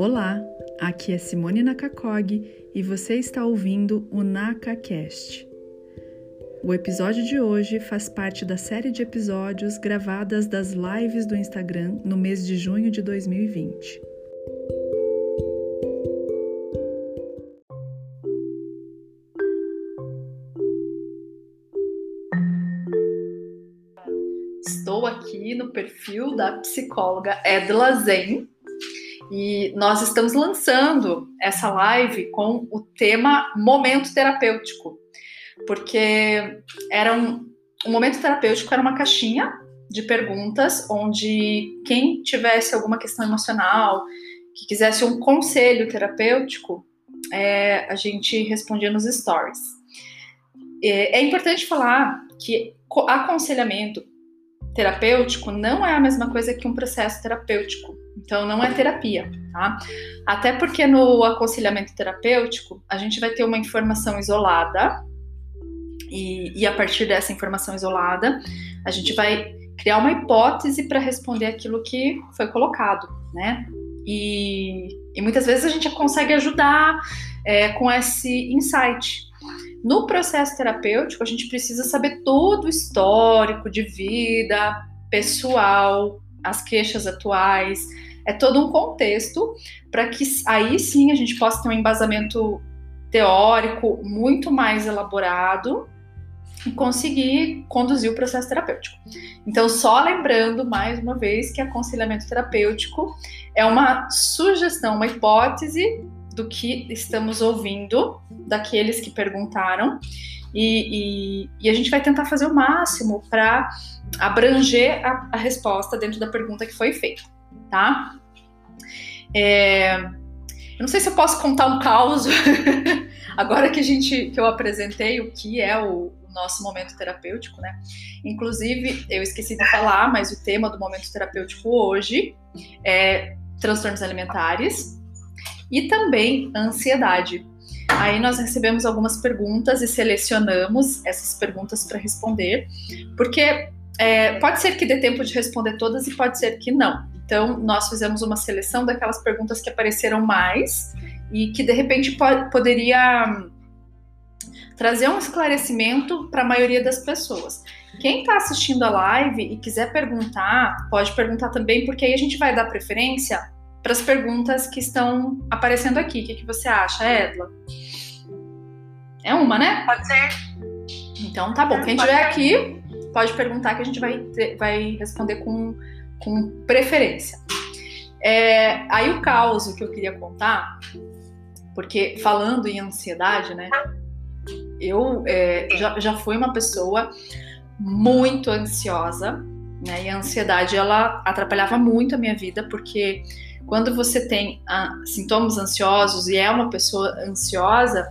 Olá, aqui é Simone Nakakog e você está ouvindo o NakaCast. O episódio de hoje faz parte da série de episódios gravadas das lives do Instagram no mês de junho de 2020. Estou aqui no perfil da psicóloga Edla Zen e nós estamos lançando essa live com o tema momento terapêutico, porque era um, um momento terapêutico era uma caixinha de perguntas onde quem tivesse alguma questão emocional, que quisesse um conselho terapêutico, é, a gente respondia nos stories. É, é importante falar que aconselhamento terapêutico não é a mesma coisa que um processo terapêutico. Então, não é terapia, tá? Até porque no aconselhamento terapêutico, a gente vai ter uma informação isolada, e, e a partir dessa informação isolada, a gente vai criar uma hipótese para responder aquilo que foi colocado, né? E, e, muitas vezes a gente consegue ajudar é, com esse insight. No processo terapêutico, a gente precisa saber todo o histórico de vida, pessoal, as queixas atuais, é todo um contexto para que aí sim a gente possa ter um embasamento teórico muito mais elaborado e conseguir conduzir o processo terapêutico. Então, só lembrando mais uma vez que aconselhamento terapêutico é uma sugestão, uma hipótese do que estamos ouvindo daqueles que perguntaram e, e, e a gente vai tentar fazer o máximo para abranger a, a resposta dentro da pergunta que foi feita tá? É, eu não sei se eu posso contar um caos agora que a gente que eu apresentei o que é o, o, nosso momento terapêutico, né? Inclusive, eu esqueci de falar, mas o tema do momento terapêutico hoje é transtornos alimentares e também ansiedade. Aí nós recebemos algumas perguntas e selecionamos essas perguntas para responder, porque é, pode ser que dê tempo de responder todas e pode ser que não. Então, nós fizemos uma seleção daquelas perguntas que apareceram mais e que de repente po poderia trazer um esclarecimento para a maioria das pessoas. Quem está assistindo a live e quiser perguntar, pode perguntar também, porque aí a gente vai dar preferência para as perguntas que estão aparecendo aqui. O que, que você acha, Edla? É uma, né? Pode ser. Então tá bom. Quem estiver aqui, pode perguntar que a gente vai, vai responder com com preferência. É, aí o caos que eu queria contar, porque falando em ansiedade, né? Eu é, já, já fui uma pessoa muito ansiosa, né? E a ansiedade ela atrapalhava muito a minha vida, porque quando você tem ah, sintomas ansiosos e é uma pessoa ansiosa,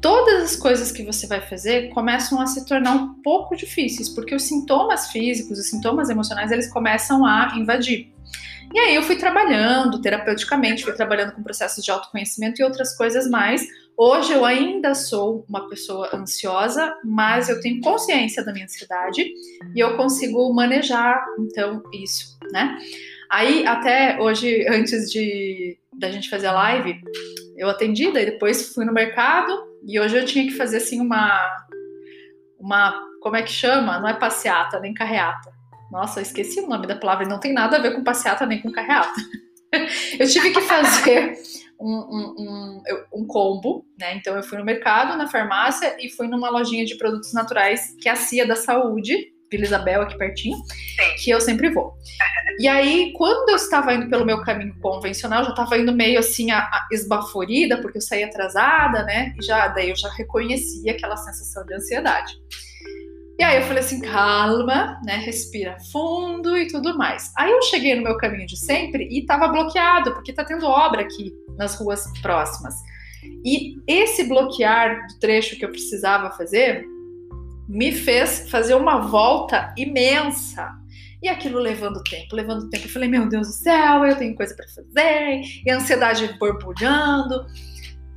todas as coisas que você vai fazer começam a se tornar um pouco difíceis, porque os sintomas físicos, os sintomas emocionais, eles começam a invadir. E aí eu fui trabalhando terapeuticamente, fui trabalhando com processos de autoconhecimento e outras coisas mais. Hoje eu ainda sou uma pessoa ansiosa, mas eu tenho consciência da minha ansiedade e eu consigo manejar então isso, né? Aí até hoje antes de da gente fazer a live, eu atendi, daí depois fui no mercado, e hoje eu tinha que fazer assim uma uma como é que chama? Não é passeata nem carreata. Nossa, eu esqueci o nome da palavra, não tem nada a ver com passeata nem com carreata. eu tive que fazer um, um, um, um, combo, né? Então eu fui no mercado, na farmácia e fui numa lojinha de produtos naturais que é a Cia da Saúde, Vila Isabel aqui pertinho, que eu sempre vou. E aí, quando eu estava indo pelo meu caminho convencional, já estava indo meio assim a, a esbaforida, porque eu saí atrasada, né? E já daí eu já reconhecia aquela sensação de ansiedade. E aí eu falei assim, calma, né? Respira fundo e tudo mais. Aí eu cheguei no meu caminho de sempre e estava bloqueado, porque tá tendo obra aqui nas ruas próximas. E esse bloquear do trecho que eu precisava fazer me fez fazer uma volta imensa. E aquilo levando tempo, levando tempo. Eu falei, meu Deus do céu, eu tenho coisa para fazer. E a ansiedade borbulhando.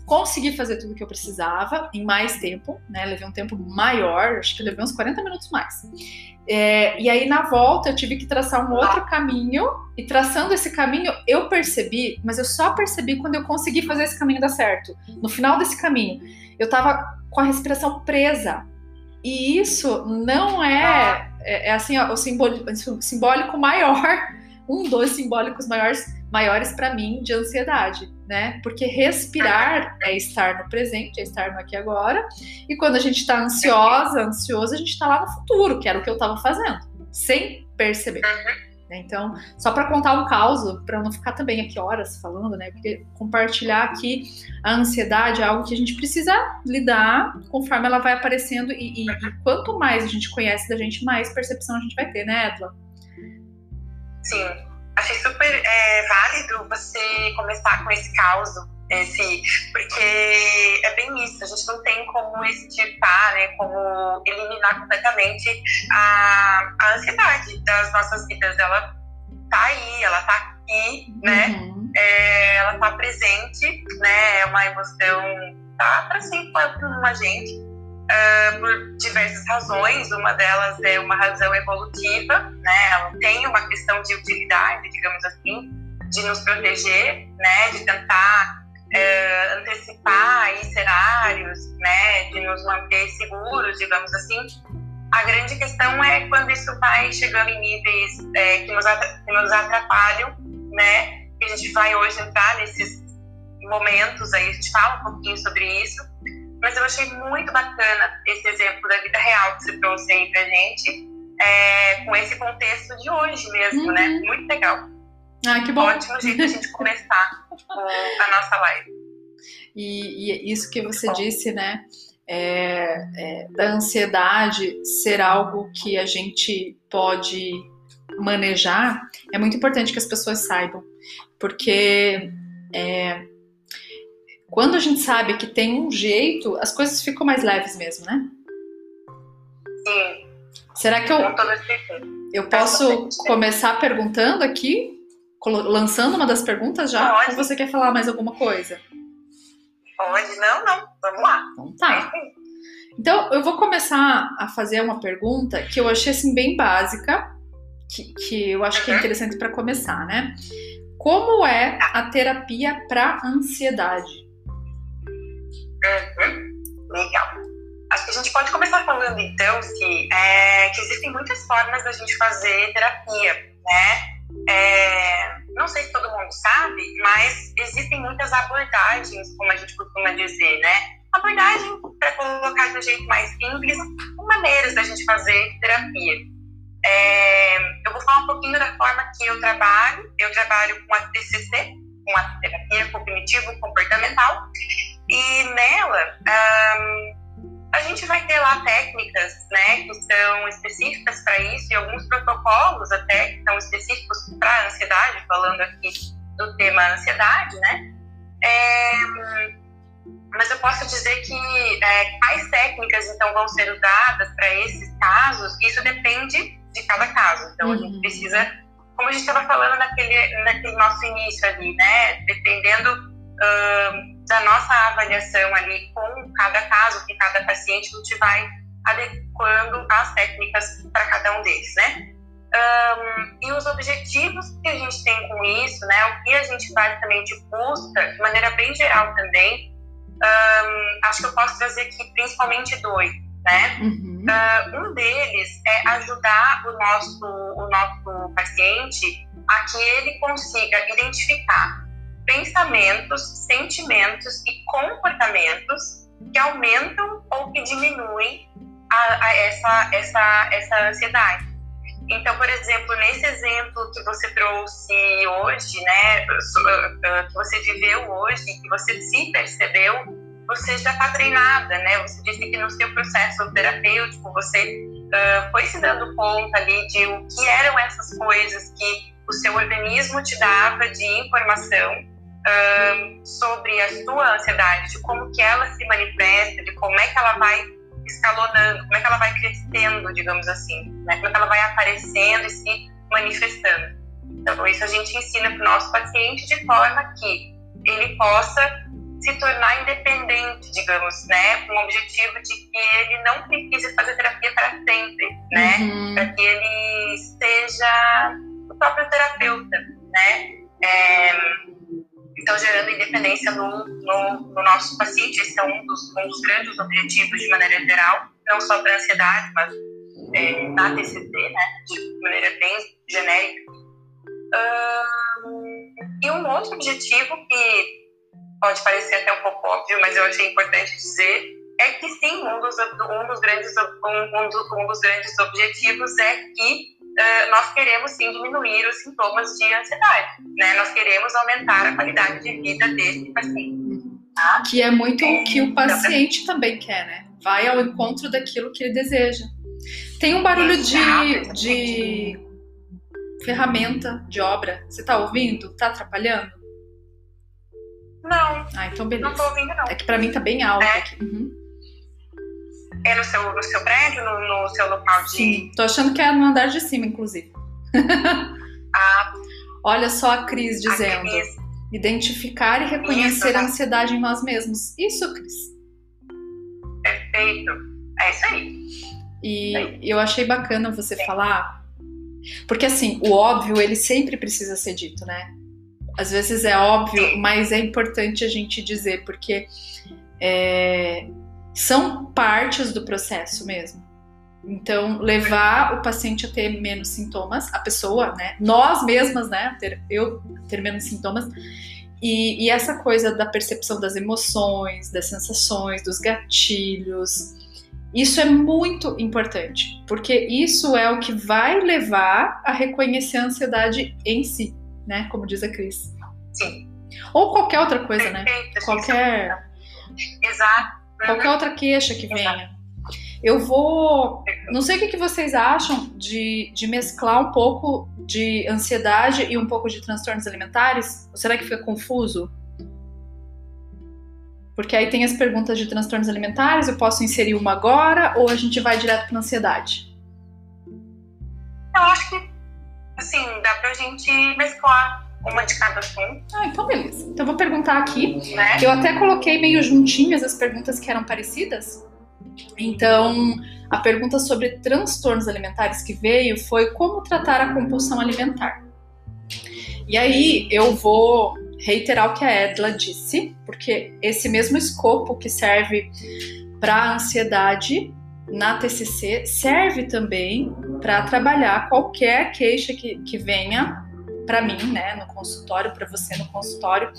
consegui fazer tudo que eu precisava em mais tempo, né? Levei um tempo maior, acho que levei uns 40 minutos mais. É, e aí na volta eu tive que traçar um outro caminho, e traçando esse caminho eu percebi, mas eu só percebi quando eu consegui fazer esse caminho dar certo. No final desse caminho, eu tava com a respiração presa. E isso não é, é, é assim, ó, o simbólico maior, um dos simbólicos maiores maiores para mim de ansiedade, né? Porque respirar é estar no presente, é estar no aqui agora. E quando a gente está ansiosa, ansioso, a gente está lá no futuro, que era o que eu estava fazendo, sem perceber. Né? Então, só para contar um caos, para não ficar também aqui horas falando, né? Porque compartilhar aqui a ansiedade é algo que a gente precisa lidar conforme ela vai aparecendo e, e, e quanto mais a gente conhece da gente, mais percepção a gente vai ter, né, Edla? Sim, achei super é, válido você começar com esse caos, esse, porque é bem isso, a gente não tem como extirpar, né, como eliminar completamente a, a ansiedade das nossas vidas. Ela tá aí, ela tá aqui, né, uhum. é, ela tá presente, né, é uma emoção, tá para sempre com a gente uh, por diversas razões. Uma delas é uma razão evolutiva, né? Ela tem uma questão de utilidade, digamos assim, de nos proteger, né? De tentar uh, antecipar aí cenários, né? De nos manter seguros, digamos assim. A grande questão é quando isso vai chegando em níveis é, que, nos que nos atrapalham, né? Que a gente vai hoje entrar nesses momentos aí, a gente fala um pouquinho sobre isso, mas eu achei muito bacana esse exemplo da vida real que você trouxe aí pra gente, é, com esse contexto de hoje mesmo, né? uhum. né? Muito legal. Ah, que bom. Ótimo jeito de a gente começar a nossa live. E, e isso que você disse, né? É, é, da ansiedade ser algo que a gente pode manejar, é muito importante que as pessoas saibam, porque é, quando a gente sabe que tem um jeito, as coisas ficam mais leves mesmo, né? Sim. Será que eu, eu posso começar perguntando aqui? Lançando uma das perguntas já? Pode. Ou você quer falar mais alguma coisa? Pode, não, não. Vamos lá. Então tá. Então, eu vou começar a fazer uma pergunta que eu achei assim bem básica, que, que eu acho que é uhum. interessante para começar, né? Como é tá. a terapia para ansiedade? Uhum. Legal. Acho que a gente pode começar falando então se, é, que existem muitas formas da gente fazer terapia, né? É, não sei se todo mundo sabe, mas existem muitas abordagens, como a gente costuma dizer, né? Abordagem, para colocar de um jeito mais simples, maneiras da gente fazer terapia. É, eu vou falar um pouquinho da forma que eu trabalho. Eu trabalho com a TCC, com a terapia cognitivo-comportamental, e nela, a gente vai ter lá técnicas né, que são específicas para isso e alguns protocolos até que são específicos para ansiedade, falando aqui do tema ansiedade, né? É, mas eu posso dizer que é, quais técnicas então vão ser usadas para esses casos, isso depende de cada caso. Então uhum. a gente uhum. precisa, como a gente estava falando naquele, naquele nosso início ali, né? Dependendo uh, da nossa avaliação ali com cada caso, com cada paciente, a gente vai adequando as técnicas para cada um deles, né? Um, e os objetivos que a gente tem com isso, né? O que a gente basicamente busca, de maneira bem geral também, um, acho que eu posso trazer aqui principalmente dois, né? Uhum. Uh, um deles é ajudar o nosso, o nosso paciente a que ele consiga identificar pensamentos, sentimentos e comportamentos que aumentam ou que diminuem a, a essa, essa, essa ansiedade. Então, por exemplo, nesse exemplo que você trouxe hoje, né, que você viveu hoje, que você se percebeu, você já está treinada, né? Você disse que no seu processo terapêutico você uh, foi se dando conta ali de o que eram essas coisas que o seu organismo te dava de informação um, sobre a sua ansiedade, de como que ela se manifesta, de como é que ela vai escalonando, como é que ela vai crescendo, digamos assim, né? como é que ela vai aparecendo e se manifestando. Então, isso a gente ensina para o nosso paciente de forma que ele possa se tornar independente, digamos, né? Com o objetivo de que ele não precise fazer terapia para sempre, né? Uhum. Para que ele seja o próprio terapeuta, né? É, então, gerando independência no, no, no, nosso paciente. Esse é um dos, um dos grandes objetivos, de maneira geral, não só para ansiedade, mas é, na TCC, né? De maneira bem genérica. E um outro objetivo que pode parecer até um pouco óbvio, mas eu achei importante dizer, é que sim, um dos, um dos, grandes, um, um, dos, um dos grandes objetivos é que uh, nós queremos sim diminuir os sintomas de ansiedade, né? Nós queremos aumentar a qualidade de vida desse paciente. Tá? Que é muito o que o então, paciente também quer, né? Vai ao encontro daquilo que ele deseja. Tem um barulho de, de ferramenta de obra. Você tá ouvindo? Tá atrapalhando? Não. Ah, então beleza. Não tô ouvindo, não. É que pra mim tá bem alto é. aqui. Uhum. É no seu, no seu prédio, no, no seu local de. Sim, tô achando que é no andar de cima, inclusive. ah. Olha só a Cris dizendo. A Cris. Identificar e reconhecer isso, a ansiedade em nós mesmos. Isso, Cris. Perfeito. É isso aí. E é. eu achei bacana você Sim. falar, porque assim, o óbvio ele sempre precisa ser dito, né? às vezes é óbvio, mas é importante a gente dizer, porque é, são partes do processo mesmo. Então, levar o paciente a ter menos sintomas, a pessoa, né? Nós mesmas, né? Ter, eu ter menos sintomas. E, e essa coisa da percepção das emoções, das sensações, dos gatilhos, isso é muito importante, porque isso é o que vai levar a reconhecer a ansiedade em si né? Como diz a Cris. Sim. Ou qualquer outra coisa, né? Qualquer. Exato. Qualquer outra queixa que venha. Eu vou. Não sei o que vocês acham de, de mesclar um pouco de ansiedade e um pouco de transtornos alimentares? Ou será que fica confuso? Porque aí tem as perguntas de transtornos alimentares, eu posso inserir uma agora ou a gente vai direto para ansiedade? Eu acho que assim, dá pra gente mesclar uma de cada assunto. Ah, então beleza. Então vou perguntar aqui. Né? Eu até coloquei meio juntinhas as perguntas que eram parecidas. Então, a pergunta sobre transtornos alimentares que veio foi como tratar a compulsão alimentar. E aí eu vou reiterar o que a Edla disse, porque esse mesmo escopo que serve para ansiedade na TCC serve também para trabalhar qualquer queixa que, que venha para mim, né, no consultório, para você no consultório.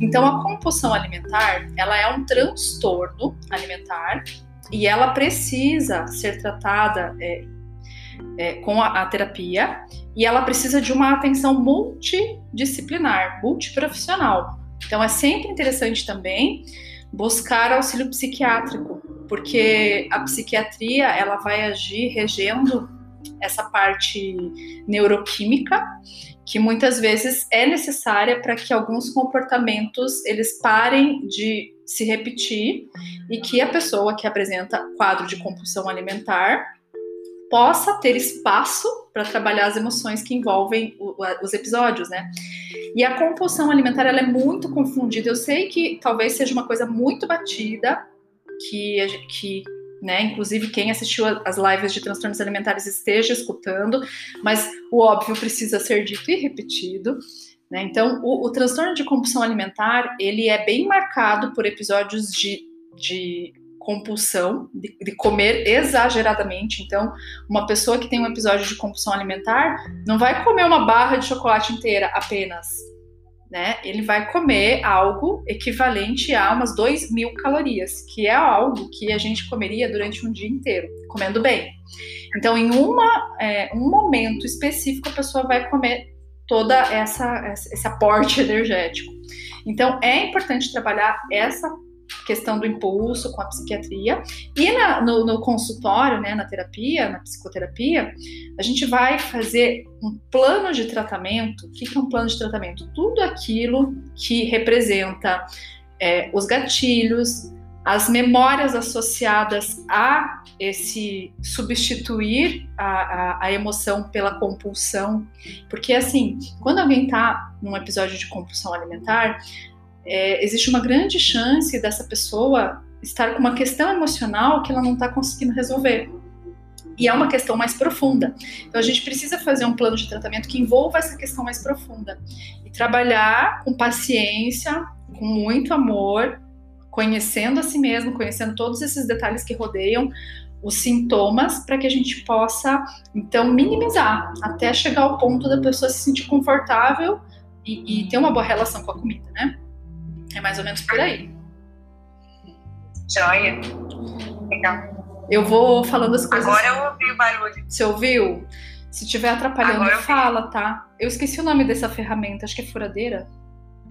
Então, a compulsão alimentar, ela é um transtorno alimentar e ela precisa ser tratada é, é, com a, a, terapia e ela precisa de uma atenção multidisciplinar, multiprofissional. Então, é sempre interessante também buscar auxílio psiquiátrico, porque a psiquiatria ela vai agir regendo essa parte neuroquímica que muitas vezes é necessária para que alguns comportamentos eles parem de se repetir e que a pessoa que apresenta quadro de compulsão alimentar possa ter espaço para trabalhar as emoções que envolvem o, os episódios, né? E a compulsão alimentar ela é muito confundida. Eu sei que talvez seja uma coisa muito batida, que, que né, inclusive quem assistiu as lives de transtornos alimentares esteja escutando, mas o óbvio precisa ser dito e repetido. Né? Então, o, o transtorno de compulsão alimentar ele é bem marcado por episódios de, de compulsão, de, de, comer exageradamente. Então, uma pessoa que tem um episódio de compulsão alimentar não vai comer uma barra de chocolate inteira apenas. Né? Ele vai comer algo equivalente a umas 2 mil calorias, que é algo que a gente comeria durante um dia inteiro, comendo bem. Então, em uma, é, um momento específico, a pessoa vai comer toda essa esse aporte energético. Então, é importante trabalhar essa questão do impulso com a psiquiatria. E na, no, no, consultório, né, na terapia, na psicoterapia, a gente vai fazer um plano de tratamento. O que é um plano de tratamento? Tudo aquilo que representa é, os gatilhos, as memórias associadas a esse substituir a, a, a, emoção pela compulsão. Porque, assim, quando alguém está num episódio de compulsão alimentar, é, existe uma grande chance dessa pessoa estar com uma questão emocional que ela não está conseguindo resolver. E é uma questão mais profunda. Então a gente precisa fazer um plano de tratamento que envolva essa questão mais profunda e trabalhar com paciência, com muito amor, conhecendo a si mesmo, conhecendo todos esses detalhes que rodeiam os sintomas para que a gente possa então minimizar até chegar ao ponto da pessoa se sentir confortável e, e ter uma boa relação com a comida, né? É mais ou menos por aí. Joia. Legal. Eu vou falando as coisas. Agora eu ouvi o barulho. Você ouviu? Se estiver atrapalhando, fala, tá? Eu esqueci o nome dessa ferramenta, acho que é furadeira.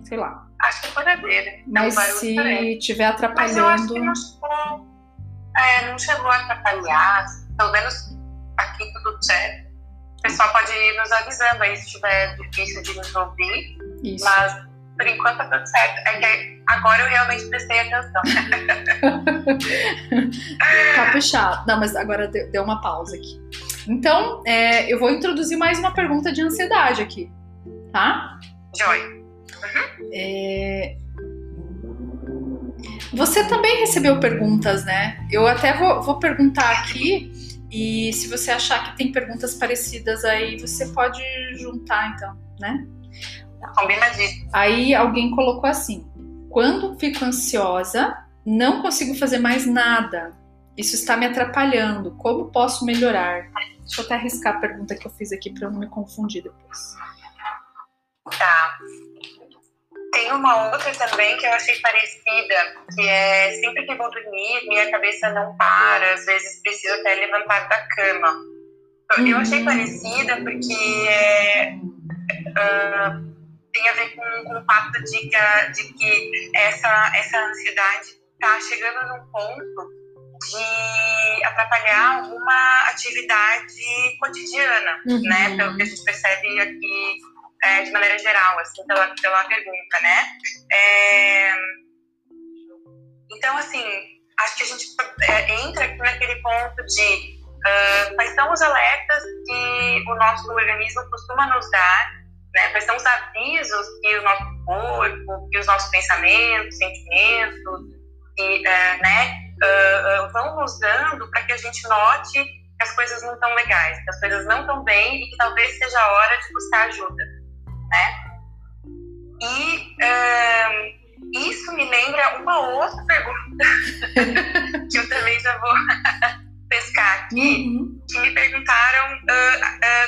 Sei lá. Acho que é furadeira. Mas um se estiver atrapalhando. Mas eu acho que não chegou, é, não chegou a atrapalhar. Pelo menos aqui tudo certo. O pessoal pode ir nos avisando aí se estiver difícil de nos ouvir. Isso. Mas por enquanto tá tudo certo. É que agora eu realmente prestei atenção. tá puxado. Não, mas agora deu uma pausa aqui. Então, é, eu vou introduzir mais uma pergunta de ansiedade aqui, tá? Joy. Uhum. É... Você também recebeu perguntas, né? Eu até vou, vou perguntar aqui e se você achar que tem perguntas parecidas aí, você pode juntar, então, né? Combinadíssimo. Aí alguém colocou assim: quando fico ansiosa, não consigo fazer mais nada. Isso está me atrapalhando. Como posso melhorar? Deixa eu até arriscar a pergunta que eu fiz aqui para eu não me confundir depois. Tá. Tem uma outra também que eu achei parecida, que é sempre que vou dormir, minha cabeça não para, às vezes preciso até levantar da cama. Eu achei uhum. parecida porque é, uh, tem a ver com, com o fato de que, de que essa, essa ansiedade está chegando num ponto de atrapalhar alguma atividade cotidiana, uhum. né? Pelo que a gente percebe aqui é, de maneira geral, assim, pela, pela pergunta, né? É, então, assim, acho que a gente é, entra aqui naquele ponto de uh, quais são os alertas que o nosso organismo costuma nos dar né? Quais são os avisos que o nosso corpo, que os nossos pensamentos, sentimentos, que, é, né, uh, uh, vão nos dando para que a gente note que as coisas não estão legais, que as coisas não estão bem e que talvez seja a hora de buscar ajuda, né? E uh, isso me lembra uma outra pergunta que eu também já vou pescar aqui, uhum. que me perguntaram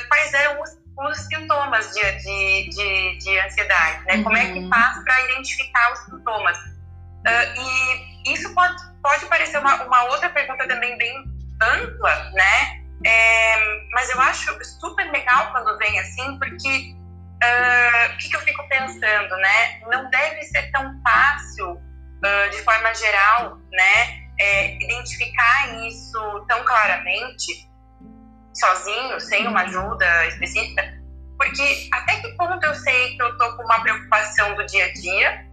quais eram os os sintomas de, de, de, de ansiedade, né? Uhum. Como é que uhum. faz para identificar os sintomas? Uh, e isso pode, pode parecer uma, uma outra pergunta também bem ampla, né? É, mas eu acho super legal quando vem assim, porque uh, o que, que, eu fico pensando, né? Não deve ser tão fácil, uh, de forma geral, né? É, identificar isso tão claramente sozinho, sem uma ajuda específica, porque até que ponto eu sei que eu tô com uma preocupação do dia a dia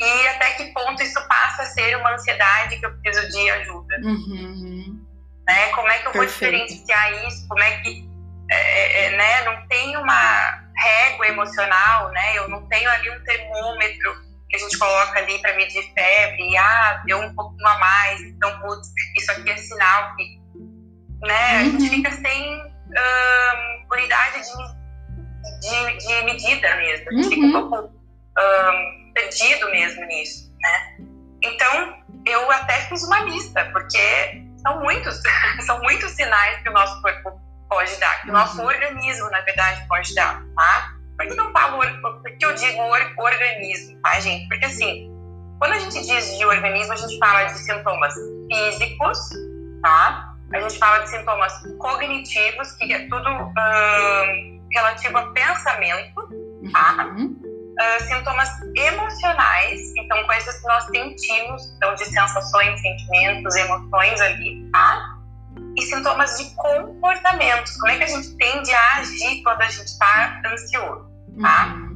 e até que ponto isso passa a ser uma ansiedade que eu preciso de ajuda. Uhum. Né? Como é que eu Perfeito. vou diferenciar isso? Como é que é, é, é, né? não tem uma régua emocional, né? Eu não tenho ali um termômetro que a gente coloca ali para medir febre, ah, deu um pouquinho a mais, então, putz, isso aqui é sinal que né? A gente uhum. fica sem um, unidade de, de, de, medida mesmo. A gente uhum. fica um uhum. pouco um, perdido mesmo nisso, né? Então, eu até fiz uma lista, porque são muitos, são muitos sinais que o nosso corpo pode dar, que o nosso uhum. organismo, na verdade, pode dar, tá? Por que eu falo, por que eu digo organismo, tá, gente? Porque assim, quando a gente diz de organismo, a gente fala de sintomas físicos, tá? A gente fala de sintomas cognitivos, que é tudo uh, relativo a pensamento, tá? Uhum. Uh, sintomas emocionais, então coisas que nós sentimos, então de sensações, sentimentos, emoções ali, tá? E sintomas de comportamentos, como é que a gente tende a agir quando a gente está ansioso, tá? Uhum.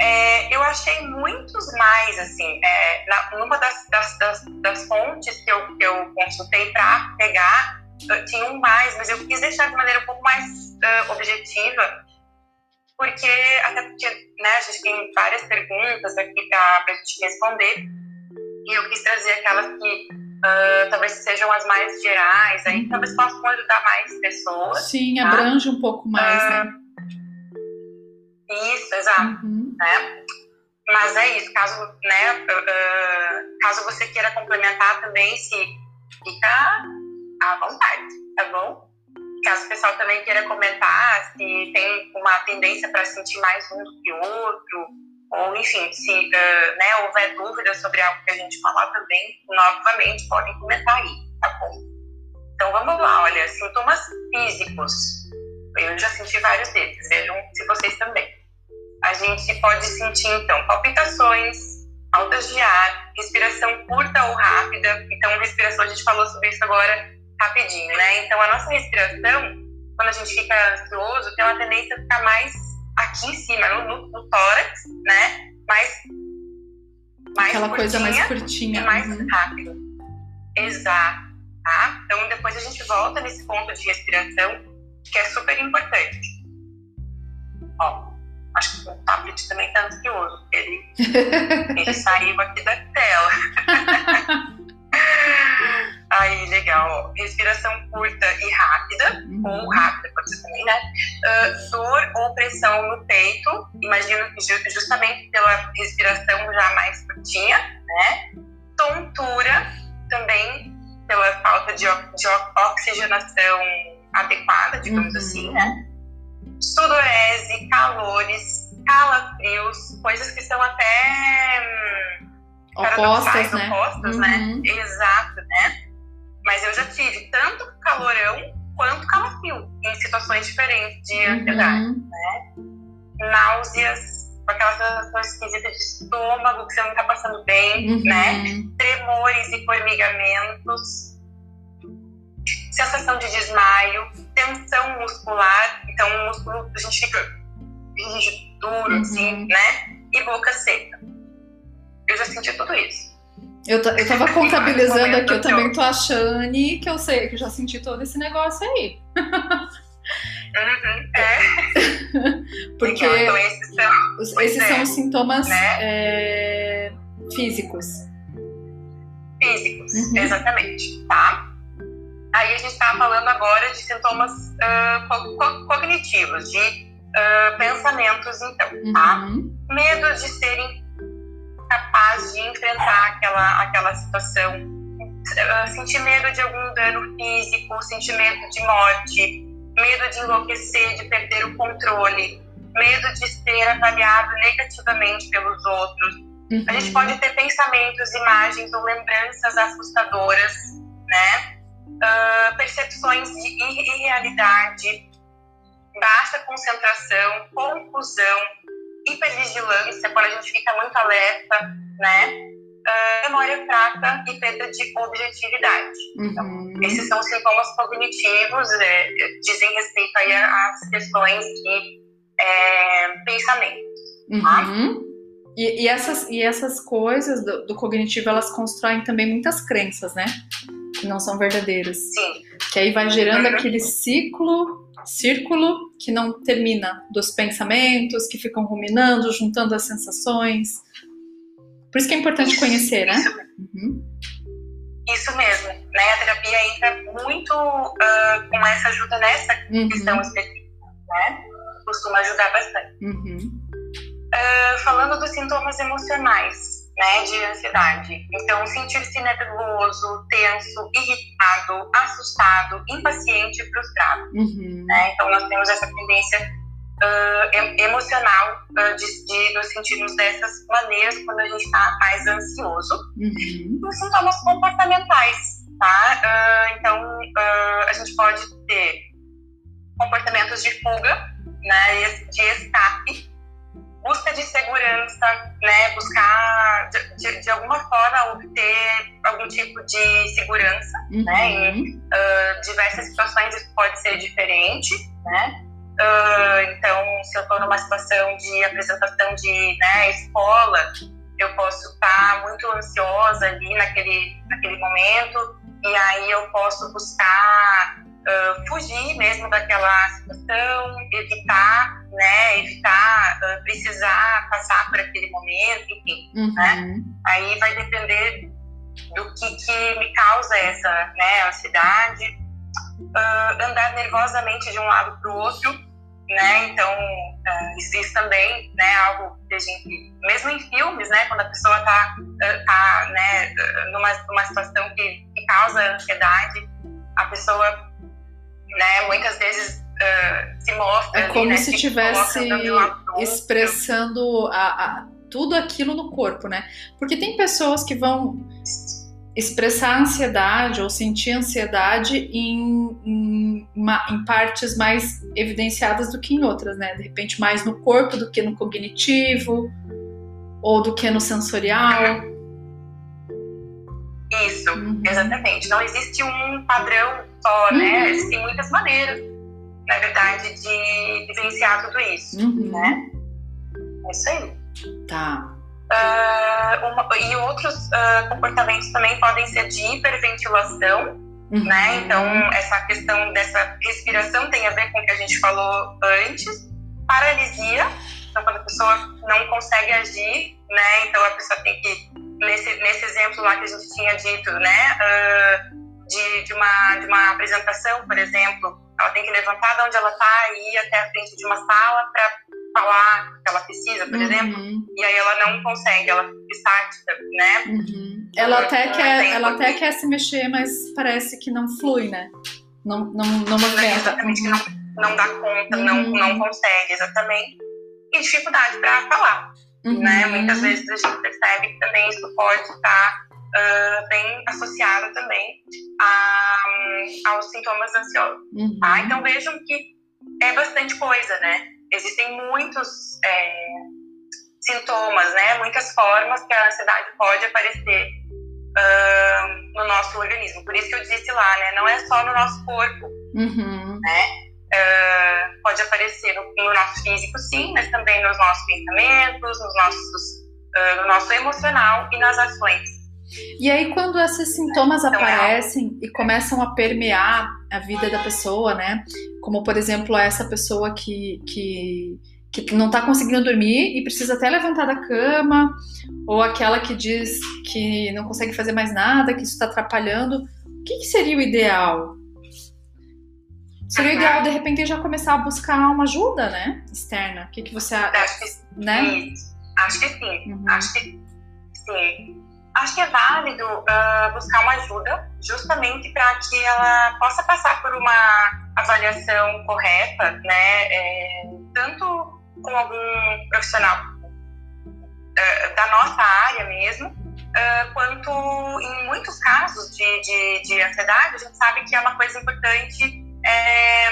É, eu achei muitos mais, assim, é, na, numa das, das, das, das, fontes que eu, que eu consultei para pegar tinha um mais, mas eu quis deixar de maneira um pouco mais uh, objetiva, porque, até porque né, a gente tem várias perguntas aqui para a gente responder, e eu quis trazer aquelas que uh, talvez sejam as mais gerais, aí uhum. talvez possam ajudar mais pessoas. Sim, tá? abrange um pouco mais, uh, né? Isso, exato. Uhum. Né? Mas é isso, caso, né, caso você queira complementar também, se fica à vontade, tá bom? Caso o pessoal também queira comentar se tem uma tendência para sentir mais um do que outro, ou enfim, se uh, né, houver dúvida sobre algo que a gente falar também, novamente podem comentar aí, tá bom? Então vamos lá, olha, sintomas físicos. Eu já senti vários deles, vejam se vocês também a gente pode sentir, então, palpitações, faltas de ar, respiração curta ou rápida. Então, respiração, a gente falou sobre isso agora rapidinho, né? Então, a nossa respiração, quando a gente fica ansioso, tem uma tendência a ficar mais aqui em cima, no, no, tórax, né? Mais, mais Aquela coisa mais curtinha. E mais uhum. rápido. Exato. Tá? Então, depois a gente volta nesse ponto de respiração, que é super importante. Ó, Acho que o tablet também está ansioso, ele, ele saiu aqui da tela. Aí, legal. Respiração curta e rápida, uhum. ou rápida, pode ser também, né? Uh, dor ou pressão no peito, imagino que justamente pela respiração já mais curtinha, né? Tontura, também pela falta de, de oxigenação adequada, digamos uhum. assim, né? sudorese, calores, calafrios, coisas que são até hum, opostas, né? Opostas, né? uhum. né? Exato, né? Mas eu já tive tanto calorão quanto calafrio em situações diferentes de uhum. ansiedade, né? Náuseas, aquela sensação esquisita de estômago que você não tá passando bem, uhum. né? Tremores e formigamentos, sensação de desmaio, tensão muscular, então o músculo a gente fica rígido, duro, uhum. assim, né? E boca seca. Eu já senti tudo isso. Eu, eu tava contabilizando aqui, eu também tô achando que eu sei que eu já senti todo esse negócio aí. Uhum, é. Porque então, esses são, esses é, são sintomas né? é, físicos. Físicos, uhum. exatamente, tá? Aí a gente está falando agora de sintomas uh, co co cognitivos, de uh, pensamentos, então, tá? Uhum. Medo de serem capazes de enfrentar aquela, aquela situação, sentir medo de algum dano físico, sentir medo de morte, medo de enlouquecer, de perder o controle, medo de ser avaliado negativamente pelos outros. Uhum. A gente uhum. pode ter pensamentos, imagens ou lembranças assustadoras, né? uh, percepções de irrealidade, baixa concentração, confusão, hipervigilância, quando a gente fica muito alerta, né? Uh, memória fraca e perda de objetividade. Uhum. Então, esses são sintomas cognitivos, é, dizem respeito aí às questões de é, pensamento. Tá? Uhum. E, e, essas, e essas coisas do, do cognitivo, elas constroem também muitas crenças, né? que não são verdadeiras. Sim. Que aí vai gerando uhum. aquele ciclo, círculo que não termina dos pensamentos que ficam ruminando, juntando as sensações. Por isso que é importante isso, conhecer, né? Isso, uhum. isso mesmo, né? A terapia entra muito uh, com essa ajuda nessa uhum. questão específica, né? Costuma ajudar bastante. Uh, falando dos sintomas emocionais, né, de ansiedade. Então, sentir-se nervoso, tenso, irritado, assustado, impaciente e frustrado. Uhum. Né? Então, nós temos essa tendência uh, emocional uh, de, de, nos sentirmos dessas maneiras quando a gente está mais ansioso. Uhum. Os sintomas comportamentais, tá? Uh, então, a gente pode ter comportamentos de fuga, né, de escape, busca de segurança, né, buscar de, de, alguma forma obter algum tipo de segurança, uhum. né, em uh, diversas situações isso pode ser diferente, né, uh, então se eu estou numa situação de apresentação de né, escola, eu posso estar muito ansiosa ali naquele, naquele momento e aí eu posso buscar uh, fugir mesmo daquela situação, evitar, né, evitar precisar passar por aquele momento, enfim, uhum. né? Aí vai depender do que, que me causa essa né, ansiedade, uh, andar nervosamente de um lado para o outro, né? Então, uh, isso, também, né, algo que a gente, mesmo em filmes, né, quando a pessoa está uh, tá, né, numa, numa situação que, que causa ansiedade, a pessoa, né, muitas vezes uh, se mostra. É como né, se estivesse expressando a, a, tudo aquilo no corpo, né? Porque tem pessoas que vão expressar ansiedade ou sentir ansiedade em, em, em, partes mais evidenciadas do que em outras, né? De repente, mais no corpo do que no cognitivo ou do que no sensorial. Isso, uhum. exatamente. Não existe um padrão só, né? uhum. né? Existem muitas maneiras, na verdade, de vivenciar tudo isso, uhum. né? É isso aí. Tá. Uh, uma, e outros uh, comportamentos também podem ser de hiperventilação, uhum. né? Então, essa questão dessa respiração tem a ver com o que a gente falou antes. Paralisia, então, quando a pessoa não consegue agir, né? Então, a pessoa tem que, nesse, nesse exemplo lá que a gente tinha dito, né? Uh, de, de, uma, de uma apresentação, por exemplo, ela tem que levantar de onde ela está e ir até a frente de uma sala para falar que ela precisa, por uhum. exemplo, e aí ela não consegue, ela fica estática, né? Uhum. Ela até quer, ela até quer se mexer, mas parece que não flui, né? Não, não, não movimenta. Exatamente, uhum. não, não dá conta, não, uhum. não consegue, exatamente. E dificuldade para falar, né? Uhum. Muitas vezes a gente percebe que também isso pode estar uh, bem associado também a, aos sintomas ansiosos, tá? Uhum. Então vejam que é bastante coisa, né? existem muitos é, sintomas, né? Muitas formas que a ansiedade pode aparecer uh, no nosso organismo. Por isso que eu disse lá, né? Não é só no nosso corpo, uhum. né? Uh, pode aparecer no, no, nosso físico, sim, mas também nos nossos pensamentos, nos nossos, uh, no nosso emocional e nas ações. E aí, quando esses sintomas é aparecem e começam a permear a vida da pessoa, né? Como, por exemplo, essa pessoa que, que, que não está conseguindo dormir e precisa até levantar da cama, ou aquela que diz que não consegue fazer mais nada, que isso está atrapalhando. O que, que, seria o ideal? Seria o ideal, de repente, já começar a buscar uma ajuda, né? Externa. O que, que você acha? Né? Acho que sim. Uhum. Acho que sim acho que é válido uh, buscar uma ajuda, justamente para que ela possa passar por uma avaliação correta, né? É, tanto com algum profissional uh, da nossa área mesmo, uh, quanto em muitos casos de, de, de, ansiedade, a gente sabe que é uma coisa importante é,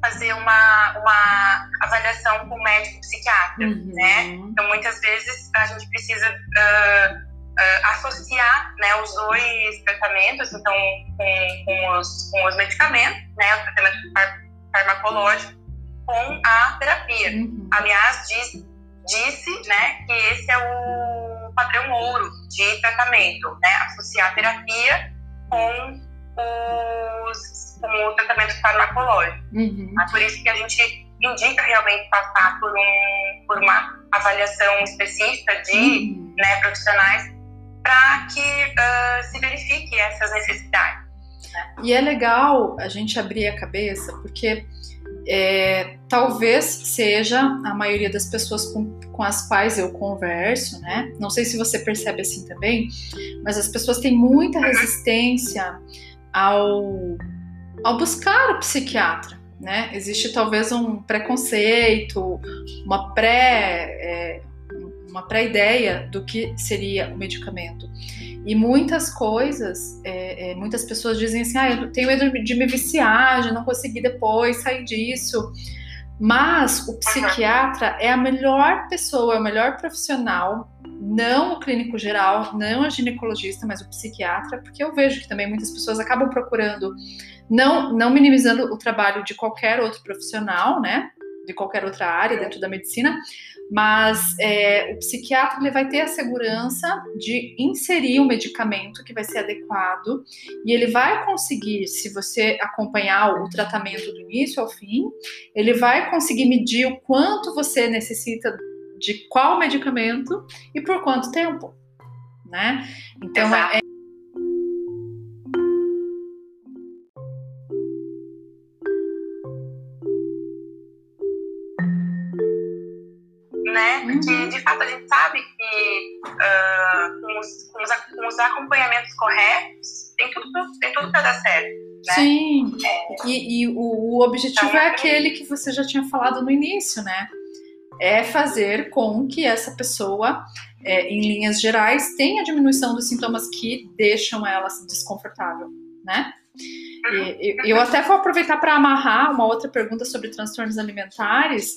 fazer uma, uma avaliação com o médico psiquiatra, uhum. né? Então, muitas vezes a gente precisa uh, associar né, os dois tratamentos, então com, com, os, com os medicamentos, né, o tratamento far, farmacológico, com a terapia. Uhum. Aliás, diz, disse né, que esse é o padrão ouro de tratamento, né, associar a terapia com, os, com o tratamento farmacológico. Uhum. É por isso que a gente indica realmente passar por, um, por uma avaliação específica de uhum. né, profissionais para que uh, se verifique essas necessidades. Né? E é legal a gente abrir a cabeça, porque é, talvez seja a maioria das pessoas com, com as quais eu converso, né? Não sei se você percebe assim também, mas as pessoas têm muita resistência ao, ao buscar o psiquiatra. Né? Existe talvez um preconceito, uma pré, é, uma pré-ideia do que seria o medicamento. E muitas coisas, é, é, muitas pessoas dizem assim: ah, eu tenho medo de me viciar, de não conseguir depois sair disso. Mas o psiquiatra é a melhor pessoa, é o melhor profissional, não o clínico geral, não a ginecologista, mas o psiquiatra, porque eu vejo que também muitas pessoas acabam procurando, não, não minimizando o trabalho de qualquer outro profissional, né? De qualquer outra área dentro da medicina, mas é, o psiquiatra ele vai ter a segurança de inserir um medicamento que vai ser adequado e ele vai conseguir, se você acompanhar o tratamento do início ao fim, ele vai conseguir medir o quanto você necessita de qual medicamento e por quanto tempo, né? Então é, Porque uhum. de fato a gente sabe que uh, com, os, com, os, com, os, acompanhamentos corretos tem tudo, tem tudo para dar certo. Né? Sim, é. e, e o, o, objetivo então, é aquele que você já tinha falado no início, né? É fazer com que essa pessoa, é, em linhas gerais, tenha diminuição dos sintomas que deixam ela desconfortável, né? E, eu até vou aproveitar para amarrar uma outra pergunta sobre transtornos alimentares,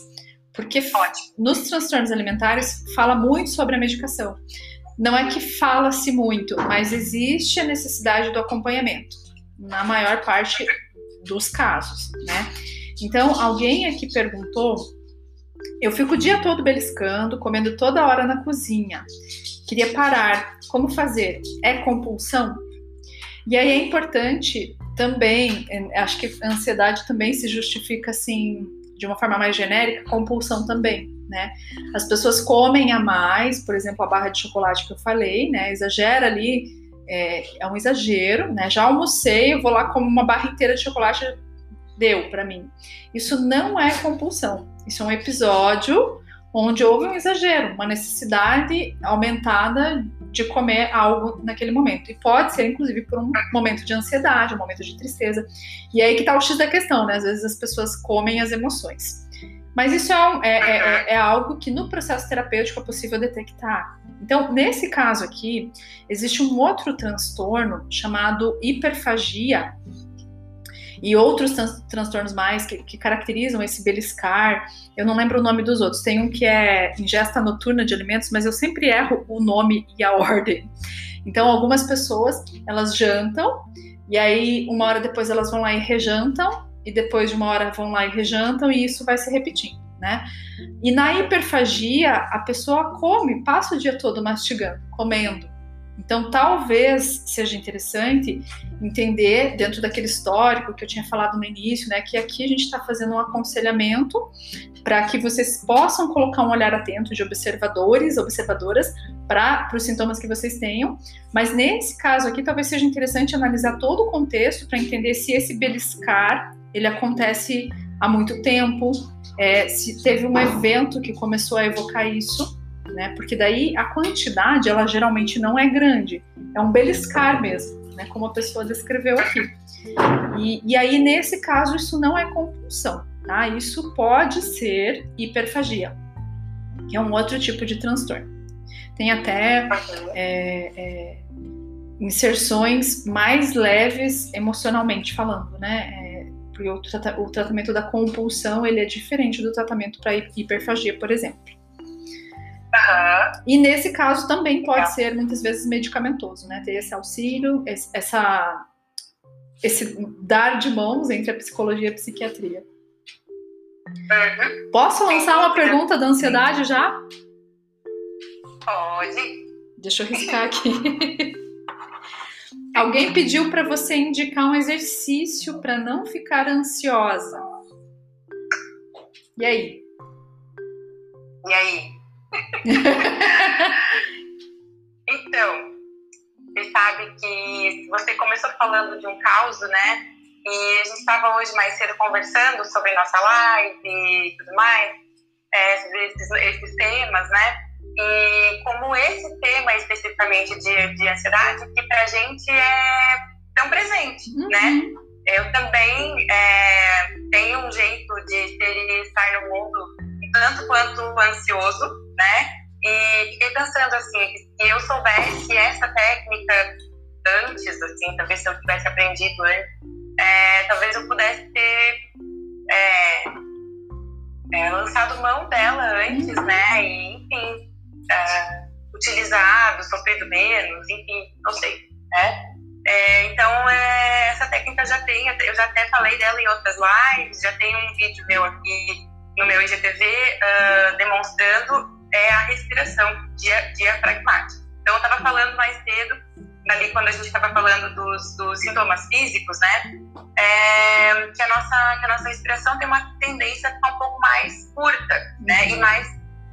porque Ótimo. nos transtornos alimentares fala muito sobre a medicação. Não é que fala-se muito, mas existe a necessidade do acompanhamento, na maior parte dos casos, né? Então, alguém aqui perguntou: eu fico o dia todo beliscando, comendo toda hora na cozinha. Queria parar. Como fazer? É compulsão? E aí é importante também, acho que a ansiedade também se justifica assim de uma forma mais genérica, compulsão também, né? As pessoas comem a mais, por exemplo, a barra de chocolate que eu falei, né? Exagera ali, é, é um exagero, né? Já almocei, eu vou lá como uma barra inteira de chocolate, deu para mim. Isso não é compulsão, isso é um episódio onde houve um exagero, uma necessidade aumentada de comer algo naquele momento. E pode ser, inclusive, por um momento de ansiedade, um momento de tristeza. E aí que tá o X da questão, né? Às vezes as pessoas comem as emoções. Mas isso é, é, é, é, algo que no processo terapêutico é possível detectar. Então, nesse caso aqui, existe um outro transtorno chamado hiperfagia, e outros transtornos mais que, que, caracterizam esse beliscar. Eu não lembro o nome dos outros. Tem um que é ingesta noturna de alimentos, mas eu sempre erro o nome e a ordem. Então, algumas pessoas elas jantam e aí uma hora depois elas vão lá e rejantam e depois de uma hora vão lá e rejantam e isso vai se repetindo, né? E na hiperfagia a pessoa come, passa o dia todo mastigando, comendo. Então, talvez seja interessante entender, dentro daquele histórico que eu tinha falado no início, né, que aqui a gente está fazendo um aconselhamento para que vocês possam colocar um olhar atento de observadores, observadoras, para os sintomas que vocês tenham. Mas nesse caso aqui, talvez seja interessante analisar todo o contexto para entender se esse beliscar ele acontece há muito tempo, é, se teve um evento que começou a evocar isso né? Porque daí a quantidade, ela geralmente não é grande, é um beliscar mesmo, né? Como a pessoa descreveu aqui. E, e aí, nesse caso, isso não é compulsão, tá? Isso pode ser hiperfagia, que é um outro tipo de transtorno. Tem até é, é, inserções mais leves emocionalmente falando, né? É, porque o, tratamento da compulsão ele é diferente do tratamento para hiperfagia, por exemplo. Uhum. E nesse caso também pode ser muitas vezes medicamentoso, né? Ter esse auxílio, esse, essa, esse dar de mãos entre a psicologia e a psiquiatria. Uhum. Posso lançar uma pergunta da ansiedade já? Pode. Deixa eu riscar aqui. Alguém pediu para você indicar um exercício para não ficar ansiosa. E aí? E aí? Então, você sabe que você começou falando de um caos, né? E a gente estava hoje mais cedo conversando sobre nossa live e tudo mais, é, sobre esses, esses, temas, né? E como esse tema especificamente de, de ansiedade, que pra gente é tão presente, uhum. né? Eu também é, tenho um jeito de ser e estar no mundo tanto quanto ansioso, né? E fiquei pensando assim, se eu soubesse essa técnica antes, assim, talvez se eu tivesse aprendido antes, é, talvez eu pudesse ter é, é, lançado mão dela antes, né? E, enfim, é, utilizado, sofrido menos, enfim, não sei, né? É, então, é, essa técnica já tem, eu já até falei dela em outras lives, já tem um vídeo meu aqui no meu IGTV uh, demonstrando é a respiração dia, diafragmática. Então, eu estava falando mais cedo, ali quando a gente estava falando dos, dos, sintomas físicos, né? É, que, a nossa, que a nossa respiração tem uma tendência a ficar um pouco mais curta, né? E mais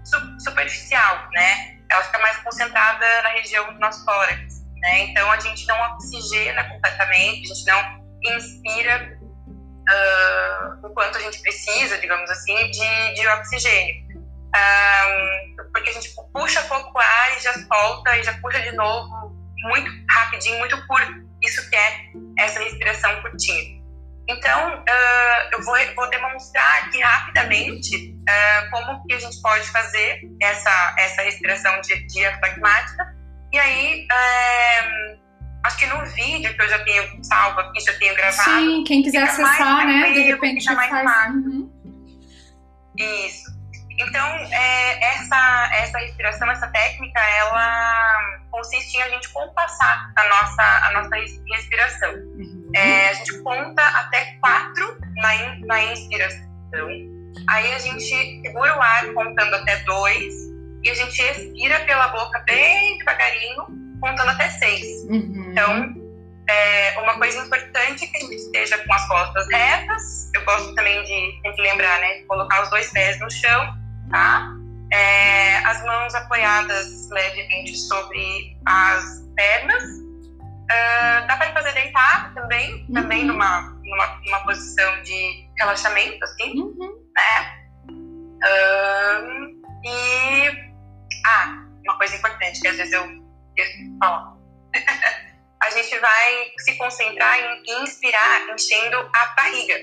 su superficial, né? Ela fica mais concentrada na região do nosso tórax, né? Então, a gente não oxigena completamente, a gente não inspira uh, o quanto a gente precisa, digamos assim, de, de oxigênio. Um, porque a gente puxa pouco ar e já solta e já puxa de novo muito rapidinho, muito curto. Isso que é essa respiração curtinha. Então, uh, eu vou, vou, demonstrar aqui rapidamente uh, como que a gente pode fazer essa, essa respiração diafragmática. E aí, uh, acho que no vídeo que eu já tenho salvo aqui, já tenho gravado. Sim, quem quiser acessar, né? De repente já mais faz. Uhum. Isso. Então, é, essa, essa respiração, essa técnica, ela consiste em a gente compassar a nossa, a nossa respiração. Uhum. É, a gente conta até quatro na, in, na inspiração. Aí a gente segura o ar contando até dois e a gente expira pela boca bem devagarinho, contando até seis. Uhum. Então, é, uma coisa importante é que a gente esteja com as costas retas. Eu gosto também de sempre lembrar, né? Colocar os dois pés no chão tá? É, as mãos apoiadas levemente sobre as pernas. Uh, dá para fazer deitado também, uhum. também numa, numa, numa, posição de relaxamento, assim, uhum. né? Uh, e, ah, uma coisa importante que às vezes eu falar. a gente vai se concentrar em inspirar enchendo a barriga,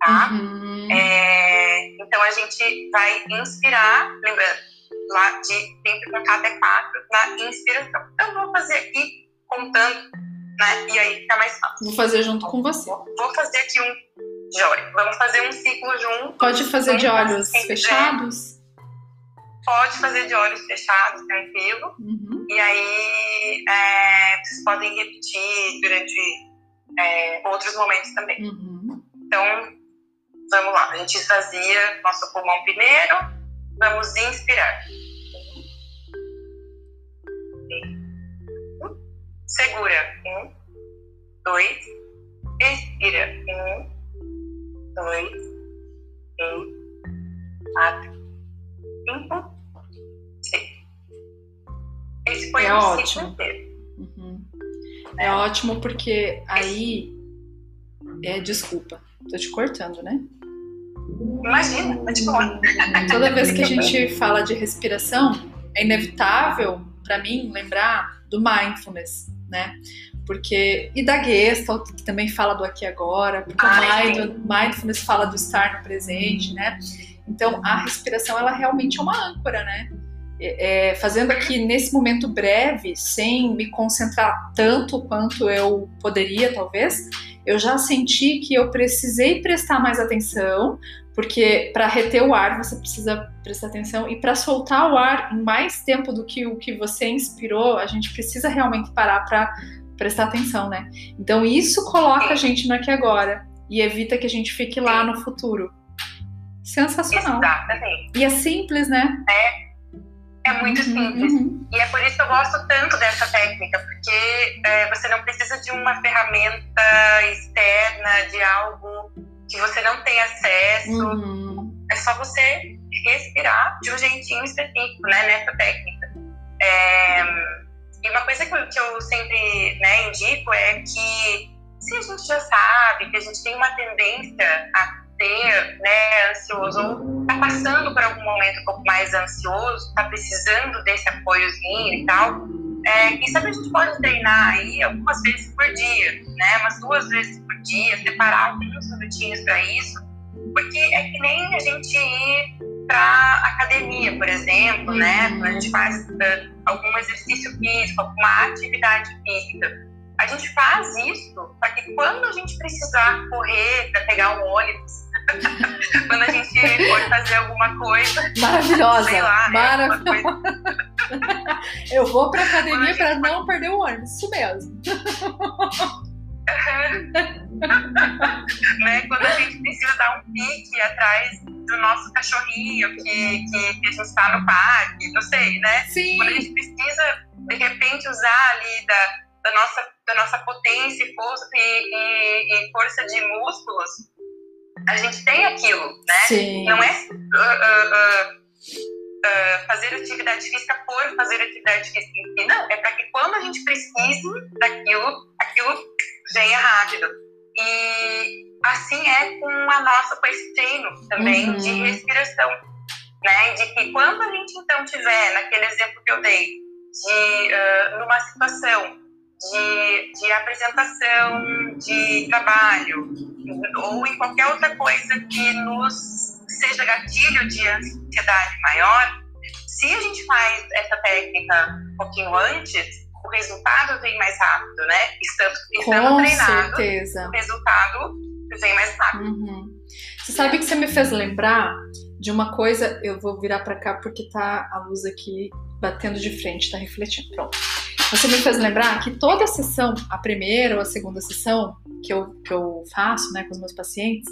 tá? Uhum. É, então a gente vai inspirar, lembrando, lá de sempre contar até quatro na inspiração. Então, eu vou fazer aqui contando, né? E aí fica mais fácil. Vou fazer junto com você. Vou fazer aqui um joia. Vamos fazer um ciclo junto. Pode fazer de olhos fechados? Pode fazer de olhos fechados, tranquilo. Uhum. E aí é, vocês podem repetir durante é, outros momentos também. Uhum. Então, Vamos lá, a gente esvazia nosso pulmão primeiro. Vamos inspirar. Segura. Um, dois. Expira. Um, dois, três, quatro, cinco, É o ótimo. Uhum. É, é ótimo porque aí. É, desculpa, tô te cortando, né? Imagina, pode falar. Toda vez que a gente fala de respiração, é inevitável para mim lembrar do mindfulness, né? Porque e da Gestalt, que também fala do aqui e agora, porque Ai, o mindfulness fala do estar no presente, né? Então a respiração ela realmente é uma âncora, né? É, é fazendo aqui nesse momento breve, sem me concentrar tanto quanto eu poderia, talvez, eu já senti que eu precisei prestar mais atenção, porque para reter o ar você precisa prestar atenção e para soltar o ar em mais tempo do que o que você inspirou, a gente precisa realmente parar para prestar atenção, né? Então isso coloca a gente no aqui agora e evita que a gente fique lá no futuro. Sensacional. Exatamente. E é simples, né? É é muito uhum, simples. Uhum. E é por isso que eu gosto tanto dessa técnica, porque é, você não precisa de uma ferramenta externa, de algo que você não tem acesso. Uhum. É só você respirar de um jeitinho específico, né, nessa técnica. É, e uma coisa que eu, que eu sempre né, indico é que se a gente já sabe que a gente tem uma tendência a ter, né, ansioso, ou tá passando por algum momento um pouco mais ansioso, tá precisando desse apoiozinho e tal, é, quem sabe a gente pode treinar aí algumas vezes por dia, né, umas duas vezes por dia, separar alguns minutinhos para isso, porque é que nem a gente ir para academia, por exemplo, né, quando a gente faz uh, algum exercício físico, alguma atividade física. A gente faz isso para que quando a gente precisar correr para pegar um ônibus, quando a gente for fazer alguma coisa. Maravilhosa. Sei lá, né, Maravilhosa. Eu vou para academia para não perder o ônibus, isso mesmo. né? Quando a gente precisa dar um pique atrás do nosso cachorrinho que, que, que a gente está no parque, não sei, né? Sim. Quando a gente precisa, de repente, usar ali da, da, nossa, da nossa potência e força, e, e, e força de músculos, a gente tem aquilo, né? Sim. Não é uh, uh, uh, fazer atividade física por fazer atividade física em si, não. É para que quando a gente precise daquilo, aquilo venha rápido. E assim é com a nossa, com esse treino também Uhum. de respiração, né? De que quando a gente então tiver, naquele exemplo que eu dei, de uh, numa situação de, de apresentação de trabalho ou em qualquer outra coisa que nos seja gatilho de ansiedade maior, se a gente faz essa técnica um pouquinho antes, o resultado vem mais rápido, né? Estando, estando Com treinado, certeza. o resultado vem mais rápido. Uhum. Você sabe que você me fez lembrar de uma coisa, eu vou virar para cá porque tá a luz aqui batendo de frente, tá refletindo. Pronto. Você me fez lembrar que toda sessão, a primeira ou a segunda sessão que eu, que eu faço né, com os meus pacientes,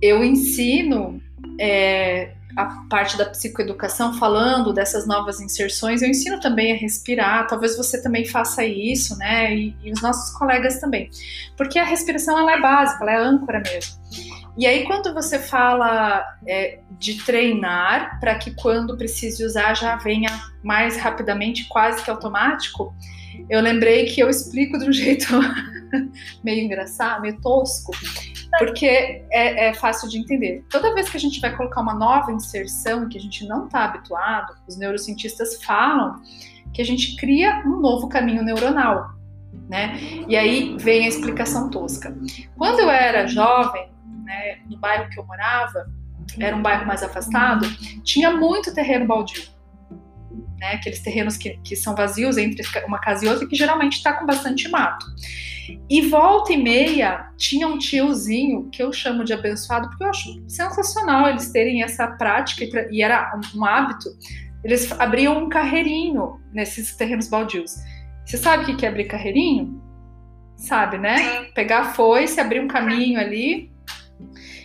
eu ensino é, a parte da psicoeducação falando dessas novas inserções, eu ensino também a respirar, talvez você também faça isso, né? E, e os nossos colegas também. Porque a respiração ela é básica, ela é âncora mesmo. E aí, quando você fala é, de treinar para que quando precise usar já venha mais rapidamente, quase que automático, eu lembrei que eu explico de um jeito meio engraçado, meio tosco, porque é, é, fácil de entender. Toda vez que a gente vai colocar uma nova inserção que a gente não está habituado, os neurocientistas falam que a gente cria um novo caminho neuronal, né? E aí vem a explicação tosca. Quando eu era jovem, né, no bairro que eu morava, era um bairro mais afastado, tinha muito terreno baldio. Né, aqueles terrenos que, que são vazios entre uma casa e outra, que geralmente está com bastante mato. E volta e meia tinha um tiozinho que eu chamo de abençoado, porque eu acho sensacional eles terem essa prática, e era um hábito. Eles abriam um carreirinho nesses terrenos baldios. Você sabe o que é abrir carreirinho? Sabe, né? Pegar a foice, abrir um caminho ali.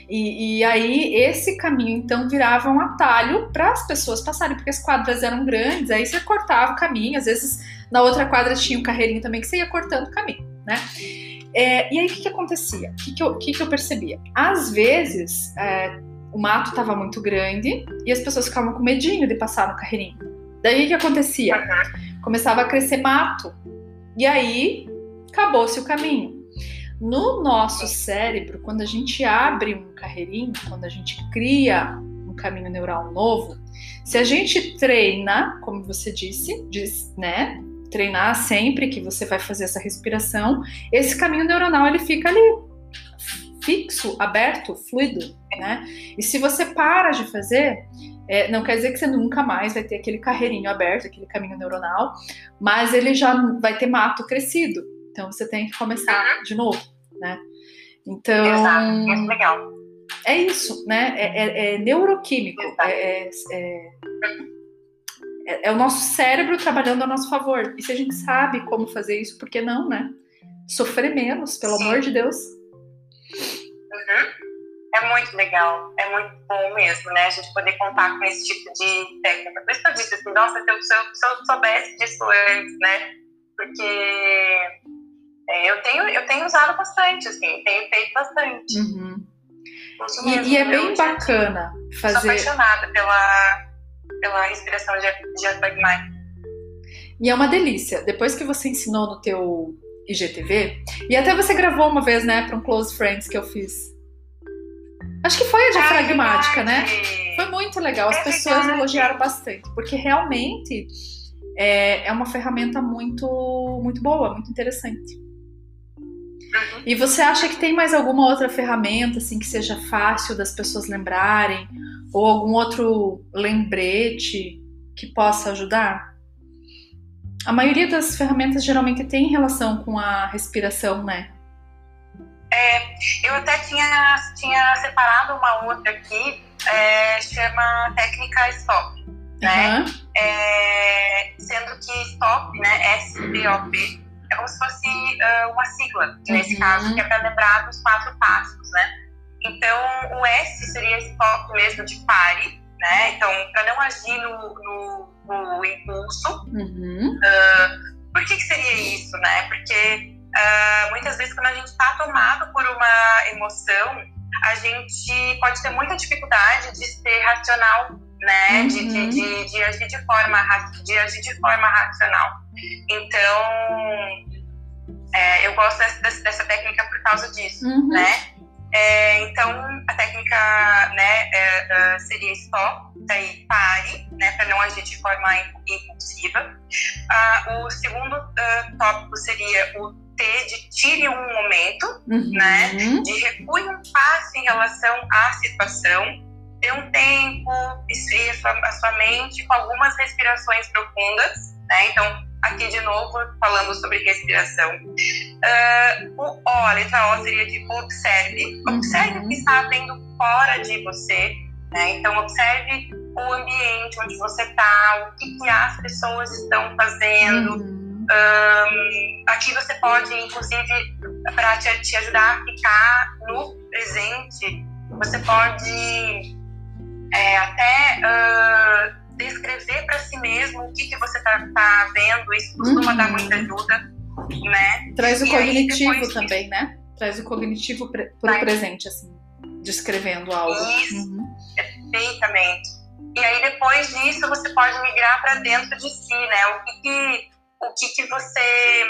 E, e aí, esse caminho então virava um atalho para as pessoas passarem, porque as quadras eram grandes, aí você cortava o caminho, às vezes na outra quadra tinha um carreirinho também que você ia cortando o caminho, né? É, e aí, o que, que acontecia? O que, que, eu, que, que eu percebia? Às vezes, é, o mato estava muito grande e as pessoas ficavam com medinho de passar no carreirinho. Daí, o que acontecia? Começava a crescer mato. E aí, acabou-se o caminho. No nosso cérebro, quando a gente abre um carreirinho, quando a gente cria um caminho neural novo, se a gente treina, como você disse, diz, né? Treinar sempre que você vai fazer essa respiração, esse caminho neuronal ele fica ali fixo, aberto, fluido, né? E se você para de fazer, é, não quer dizer que você nunca mais vai ter aquele carreirinho aberto, aquele caminho neuronal, mas ele já vai ter mato crescido. Então você tem que começar de novo, né? Então. Exato, muito legal. É isso, né? É, é, é neuroquímico. É, é, é, é, o nosso cérebro trabalhando a nosso favor. E se a gente sabe como fazer isso, por que não, né? Sofrer menos, pelo Sim. amor de Deus. Uhum. É muito legal, é muito bom mesmo, né? A gente poder contar com esse tipo de técnica. Por isso que eu disse assim, nossa, se eu, se eu soubesse disso antes, né? Porque é, eu, tenho, eu tenho usado bastante, assim, tenho feito bastante. Uhum. E, e é bem bacana Sou fazer. apaixonada pela, pela respiração dia- diafragmática. E é uma delícia. Depois que você ensinou no teu IGTV, e até você gravou uma vez, né, para um Close Friends que eu fiz. Acho que foi a diafragmática, Ai, né? Foi muito legal. As É pessoas verdade. elogiaram bastante, porque realmente é, é uma ferramenta muito, muito boa, muito interessante. Uhum. E você acha que tem mais alguma outra ferramenta assim que seja fácil das pessoas lembrarem ou algum outro lembrete que possa ajudar? A maioria das ferramentas geralmente tem relação com a respiração, né? Eu até tinha, tinha separado uma outra aqui, é, chama técnica stop, né? Aham. É, sendo que stop, né, S-T-O-P, é como se fosse uh, uma sigla, nesse uhum. caso, que é para lembrar dos quatro passos, né? Então, o S seria esse foco mesmo de pare, né? Então, para não agir no, no, no impulso. Uhum. Uh, por que, que seria isso, né? Porque uh, muitas vezes quando a gente está tomado por uma emoção, a gente pode ter muita dificuldade de ser racional, né? Uhum. De, de, uhum. de, de, agir de forma de agir de forma racional. Então, é, eu gosto dessa, dessa, técnica por causa disso, uhum. né? É, então, a técnica né, é, é, seria stop, daí pare, né, para não agir de forma impulsiva. Ah, o segundo uh, tópico seria o T de tire um momento, uhum. né, de recue um passo em relação à situação, dê um esfrie a sua, a sua mente com algumas respirações profundas, né, então aqui de novo falando sobre respiração. Uh, o O, a letra O seria de observe. Observe uhum. o que está havendo fora de você. Né? Então, observe o ambiente onde você está, o que, que as pessoas estão fazendo. Uhum. Um, aqui você pode, inclusive, para te, te, ajudar a ficar no presente, você pode é, até uh, descrever para si mesmo o que, que você está tá vendo, isso costuma uhum. dar muita ajuda, né? Traz o e cognitivo aí, também, né? Traz o cognitivo para o presente, assim, descrevendo algo. Isso, uhum. perfeitamente. E aí depois disso você pode migrar para dentro de si, né? O que que, o que, que você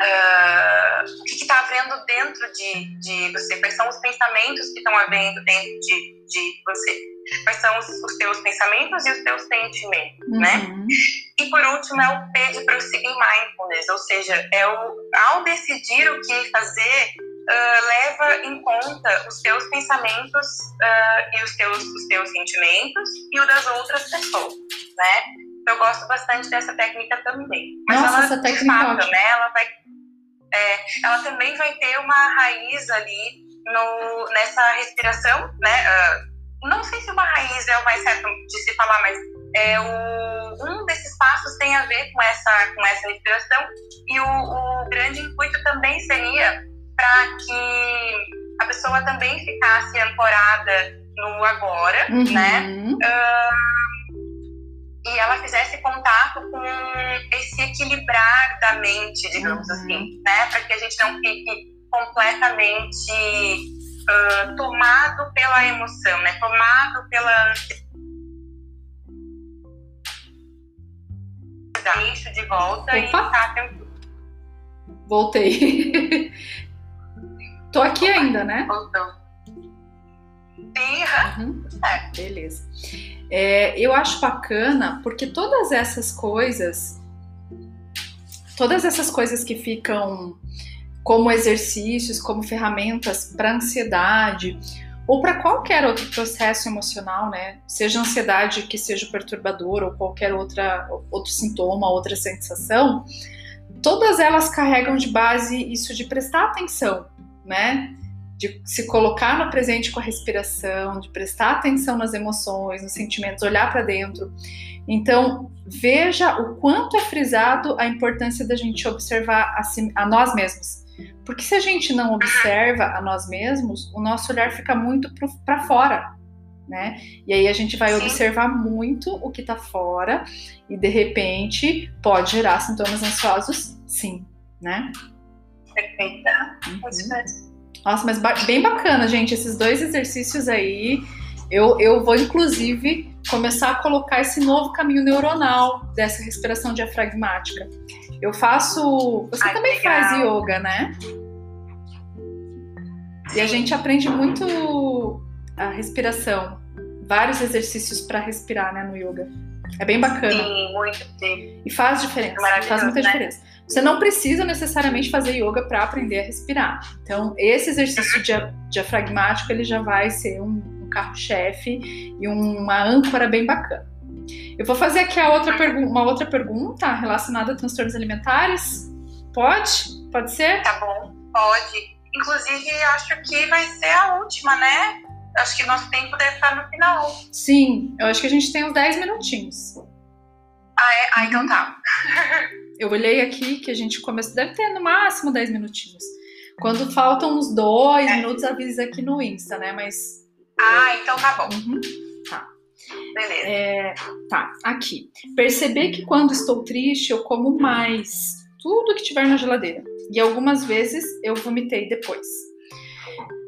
uh, o que está havendo dentro de, de você, quais são os pensamentos que estão havendo dentro de, de você, quais são os, os teus pensamentos e os teus sentimentos, uhum. né? E por último é o P de prosseguir mindfulness, ou seja, é o, ao decidir o que fazer, uh, leva em conta os teus pensamentos uh, e os teus, os teus sentimentos e o das outras pessoas, né? Eu gosto bastante dessa técnica também. Mas Nossa, ela, essa técnica de fato, é né, ela vai é, ela também vai ter uma raiz ali no, nessa respiração, né? Uh, não sei se uma raiz é o mais certo de se falar, mas é o, um desses passos tem a ver com essa, com essa respiração e o, o grande intuito também seria para que a pessoa também ficasse ancorada no agora, uhum. né? Uh, e ela fizesse esse equilibrar da mente, digamos uhum. assim, né? Para que a gente não fique completamente uh, tomado pela emoção, né? Tomado pela isso de volta Opa. e tá tranquilo. Voltei. Tô aqui Opa. ainda, né? Voltou. Uhum. é. Beleza. É, eu acho bacana porque todas essas coisas, todas essas coisas que ficam como exercícios, como ferramentas para ansiedade ou para qualquer outro processo emocional, né? Seja ansiedade que seja perturbador ou qualquer outra outro sintoma, outra sensação, todas elas carregam de base isso de prestar atenção, né? De se colocar no presente com a respiração, de prestar atenção nas emoções, nos sentimentos, olhar para dentro. Então, veja o quanto é frisado a importância da gente observar a, si, a nós mesmos. Porque se a gente não observa a nós mesmos, o nosso olhar fica muito para fora, né? E aí a gente vai Sim. observar muito o que está fora e de repente pode gerar sintomas ansiosos, sim, né? Perfeita. Uhum. Nossa, mas bem bacana, gente, esses dois exercícios aí. Eu, eu vou, inclusive, começar a colocar esse novo caminho neuronal dessa respiração diafragmática. Eu faço. Você Ai, também legal. faz yoga, né? E a gente aprende muito a respiração. Vários exercícios para respirar, né, no yoga. É bem bacana. Sim, muito sim. E faz diferença. Faz muita né? diferença. Você não precisa necessariamente fazer yoga para aprender a respirar. Então, esse exercício diafragmático ele já vai ser um, um carro-chefe e uma âncora bem bacana. Eu vou fazer aqui a outra uma outra pergunta relacionada a transtornos alimentares. Pode? Pode ser? Tá bom, pode. Inclusive, acho que vai ser a última, né? Acho que nosso tempo deve estar no final. Sim, eu acho que a gente tem uns 10 minutinhos. Ah, é? Ah, então tá. Eu olhei aqui que a gente começou, deve ter no máximo 10 minutinhos. Quando faltam uns dois é. minutos, avisa aqui no Insta, né? Mas. Ah, então tá bom. Uhum. Tá. Beleza. É, tá, aqui. Perceber que quando estou triste, eu como mais tudo que tiver na geladeira. E algumas vezes eu vomitei depois.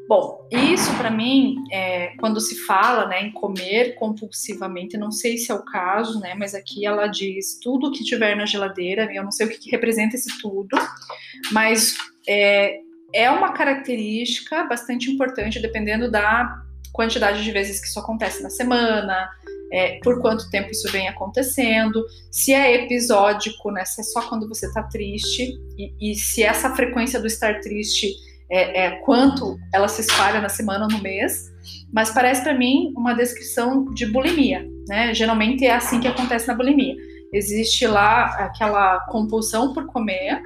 Bom, isso para mim, é, quando se fala né, em comer compulsivamente, não sei se é o caso, né, mas aqui ela diz tudo que tiver na geladeira, eu não sei o que, que representa esse tudo, mas é, é uma característica bastante importante, dependendo da quantidade de vezes que isso acontece na semana, é, por quanto tempo isso vem acontecendo, se é episódico, né, se é só quando você está triste, e, e se essa frequência do estar triste é, é, quanto ela se espalha na semana ou no mês, mas parece para mim uma descrição de bulimia, né? Geralmente é assim que acontece na bulimia. Existe lá aquela compulsão por comer,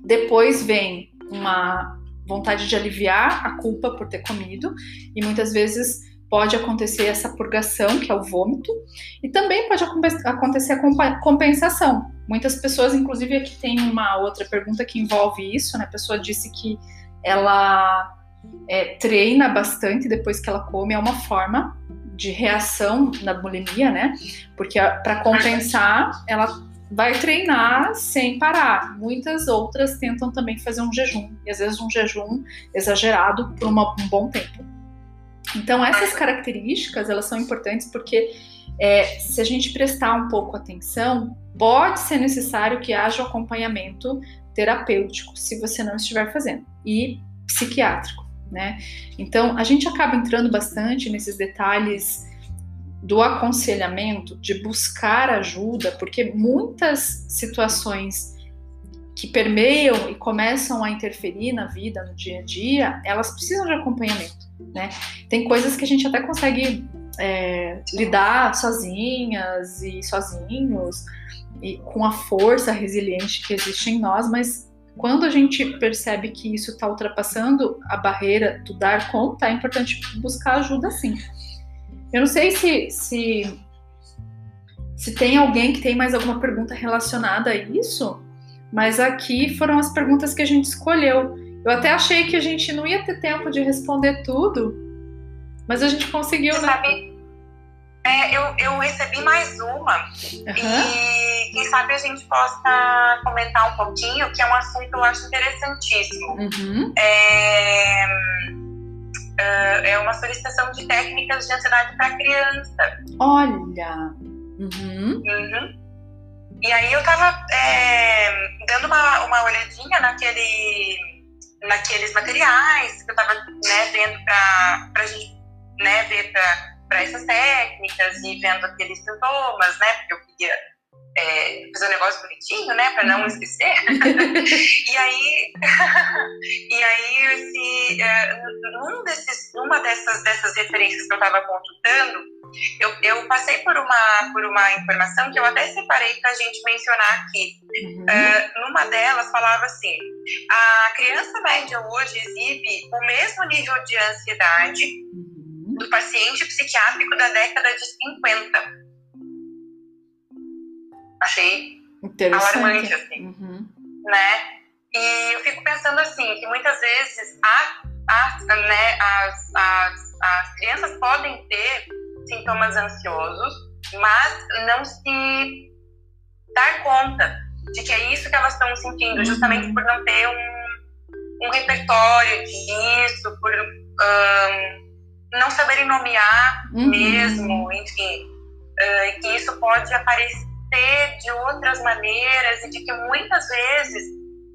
depois vem uma vontade de aliviar a culpa por ter comido, e muitas vezes pode acontecer essa purgação, que é o vômito, e também pode acontecer a compensação. Muitas pessoas, inclusive aqui tem uma outra pergunta que envolve isso, né? A pessoa disse que ela é, treina bastante depois que ela come, é uma forma de reação na bulimia, né? Porque para compensar, ela vai treinar sem parar. Muitas outras tentam também fazer um jejum, e às vezes um jejum exagerado por uma, um bom tempo. Então essas características elas são importantes porque é, se a gente prestar um pouco atenção, pode ser necessário que haja acompanhamento terapêutico, se você não estiver fazendo, e psiquiátrico, né? Então, a gente acaba entrando bastante nesses detalhes do aconselhamento, de buscar ajuda, porque muitas situações que permeiam e começam a interferir na vida, no dia a dia, elas precisam de acompanhamento, né? Tem coisas que a gente até consegue é, lidar sozinhas e sozinhos, e com a força resiliente que existe em nós, mas quando a gente percebe que isso está ultrapassando a barreira do dar conta, é importante buscar ajuda sim. Eu não sei se, se, se tem alguém que tem mais alguma pergunta relacionada a isso, mas aqui foram as perguntas que a gente escolheu. Eu até achei que a gente não ia ter tempo de responder tudo, mas a gente conseguiu, né? Sabe, é, eu, eu recebi mais uma uhum. e quem sabe a gente possa comentar um pouquinho, que é um assunto que eu acho interessantíssimo. Uhum. É, é, é uma solicitação de técnicas de ansiedade para criança. Olha! Uhum. Uhum. E aí eu tava é, dando uma, uma olhadinha naquele, naqueles materiais que eu tava né, vendo para a gente né, ver para essas técnicas e vendo aqueles sintomas, né? Porque eu queria é, fazer um negócio bonitinho, né? Para não uhum. esquecer. e aí, e aí esse, é, num desses, numa dessas, dessas referências que eu estava consultando, eu, eu passei por uma, por uma informação que eu até separei para a gente mencionar aqui. Uhum. Uh, numa delas falava assim: a criança média hoje exibe o mesmo nível de ansiedade do paciente psiquiátrico da década de 50. Achei alarmante, assim. Uhum. Né? E eu fico pensando assim, que muitas vezes a, a, né, as, as, as crianças podem ter sintomas ansiosos, mas não se dar conta de que é isso que elas estão sentindo, uhum. justamente por não ter um, um repertório disso, por um, não saberem nomear uhum. mesmo, enfim, uh, que isso pode aparecer de outras maneiras e de que muitas vezes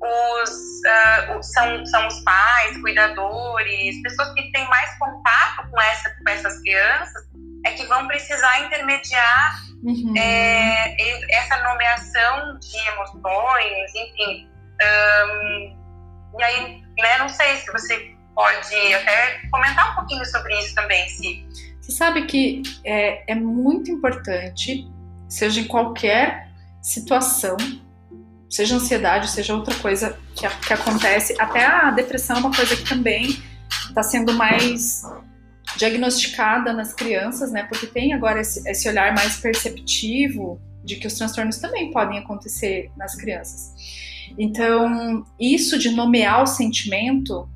os, uh, são, são os pais, cuidadores, pessoas que têm mais contato com, essa, com essas crianças, é que vão precisar intermediar uhum. é, essa nomeação de emoções, enfim. Um, e aí, né, não sei se você pode até comentar um pouquinho sobre isso também, se. Você sabe que é, é muito importante, seja em qualquer situação, seja ansiedade, seja outra coisa que, que acontece, até a depressão é uma coisa que também está sendo mais diagnosticada nas crianças, né? Porque tem agora esse, esse olhar mais perceptivo de que os transtornos também podem acontecer nas crianças. Então, isso de nomear o sentimento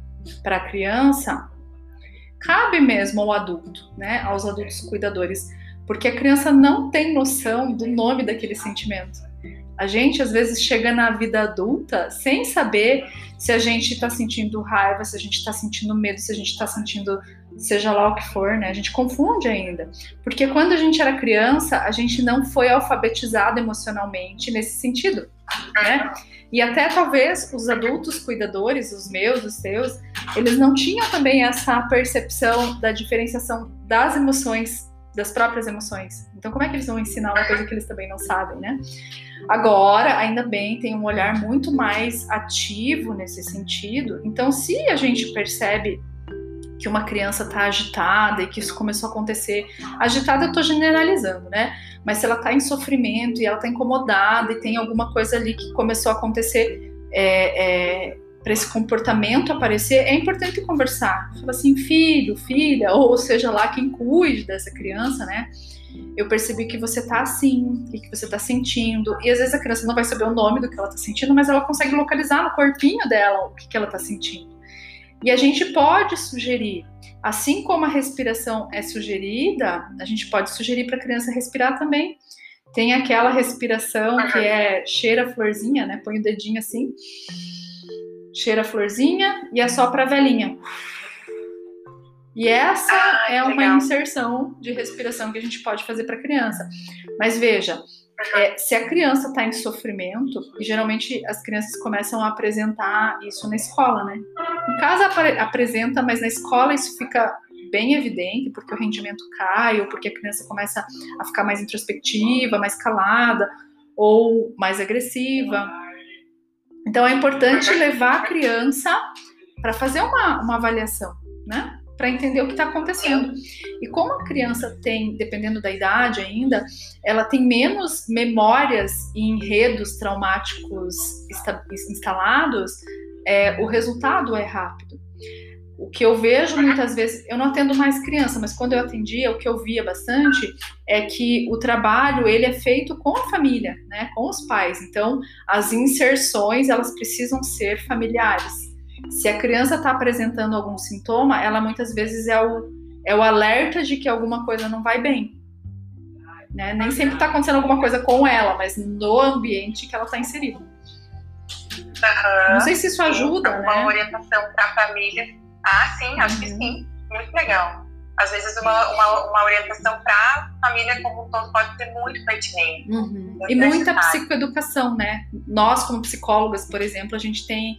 para a criança cabe mesmo ao adulto, né? Aos adultos cuidadores, porque a criança não tem noção do nome daquele sentimento. A gente às vezes chega na vida adulta sem saber se a gente está sentindo raiva, se a gente está sentindo medo, se a gente está sentindo seja lá o que for, né? A gente confunde ainda. Porque quando a gente era criança, a gente não foi alfabetizado emocionalmente nesse sentido, né? E até talvez os adultos cuidadores, os meus, os seus, eles não tinham também essa percepção da diferenciação das emoções, das próprias emoções. Então, como é que eles vão ensinar uma coisa que eles também não sabem, né? Agora, ainda bem, tem um olhar muito mais ativo nesse sentido. Então, se a gente percebe que uma criança está agitada e que isso começou a acontecer. Agitada eu estou generalizando, né? Mas se ela está em sofrimento e ela está incomodada e tem alguma coisa ali que começou a acontecer é, é, para esse comportamento aparecer, é importante conversar. Fala assim, filho, filha, ou seja lá quem cuide dessa criança, né? Eu percebi que você tá assim, e que você tá sentindo. E às vezes a criança não vai saber o nome do que ela tá sentindo, mas ela consegue localizar no corpinho dela o que, que ela tá sentindo. E a gente pode sugerir, assim como a respiração é sugerida, a gente pode sugerir para a criança respirar também. Tem aquela respiração que é cheira a florzinha, né? Põe o dedinho assim, cheira a florzinha e assopra a velhinha. E essa ah, é uma legal. inserção de respiração que a gente pode fazer para a criança. Mas veja, é, se a criança está em sofrimento, e geralmente as crianças começam a apresentar isso na escola, né? Em casa ap apresenta, mas na escola isso fica bem evidente, porque o rendimento cai, ou porque a criança começa a ficar mais introspectiva, mais calada, ou mais agressiva. Então é importante levar a criança para fazer uma, uma avaliação, né? para entender o que está acontecendo. E como a criança tem, dependendo da idade ainda, ela tem menos memórias e enredos traumáticos instalados, é, o resultado é rápido. O que eu vejo muitas vezes, eu não atendo mais criança, mas quando eu atendia, o que eu via bastante é que o trabalho ele é feito com a família, né, com os pais. Então, as inserções elas precisam ser familiares. Se a criança está apresentando algum sintoma, ela muitas vezes é o, é o alerta de que alguma coisa não vai bem. Né? Nem sempre está acontecendo alguma coisa com ela, mas no ambiente que ela está inserida. Uhum. Não sei se isso ajuda, uma né? Uma orientação para a família. Ah, sim, acho uhum. que sim. Muito legal. Às vezes uma, uma, uma orientação para a família como um todo pode ser muito pertinente. Uhum. Muito e muita psicoeducação, né? Nós, como psicólogas, por exemplo, a gente tem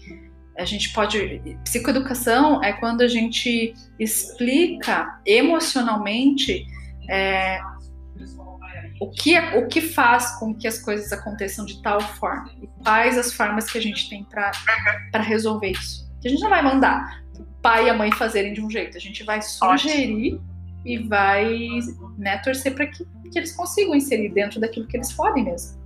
a gente pode. Psicoeducação é quando a gente explica emocionalmente é, o, que, o que faz com que as coisas aconteçam de tal forma e quais as formas que a gente tem para resolver isso. Que a gente não vai mandar o pai e a mãe fazerem de um jeito, a gente vai sugerir Ótimo. e vai né, torcer para que, que eles consigam inserir dentro daquilo que eles podem mesmo.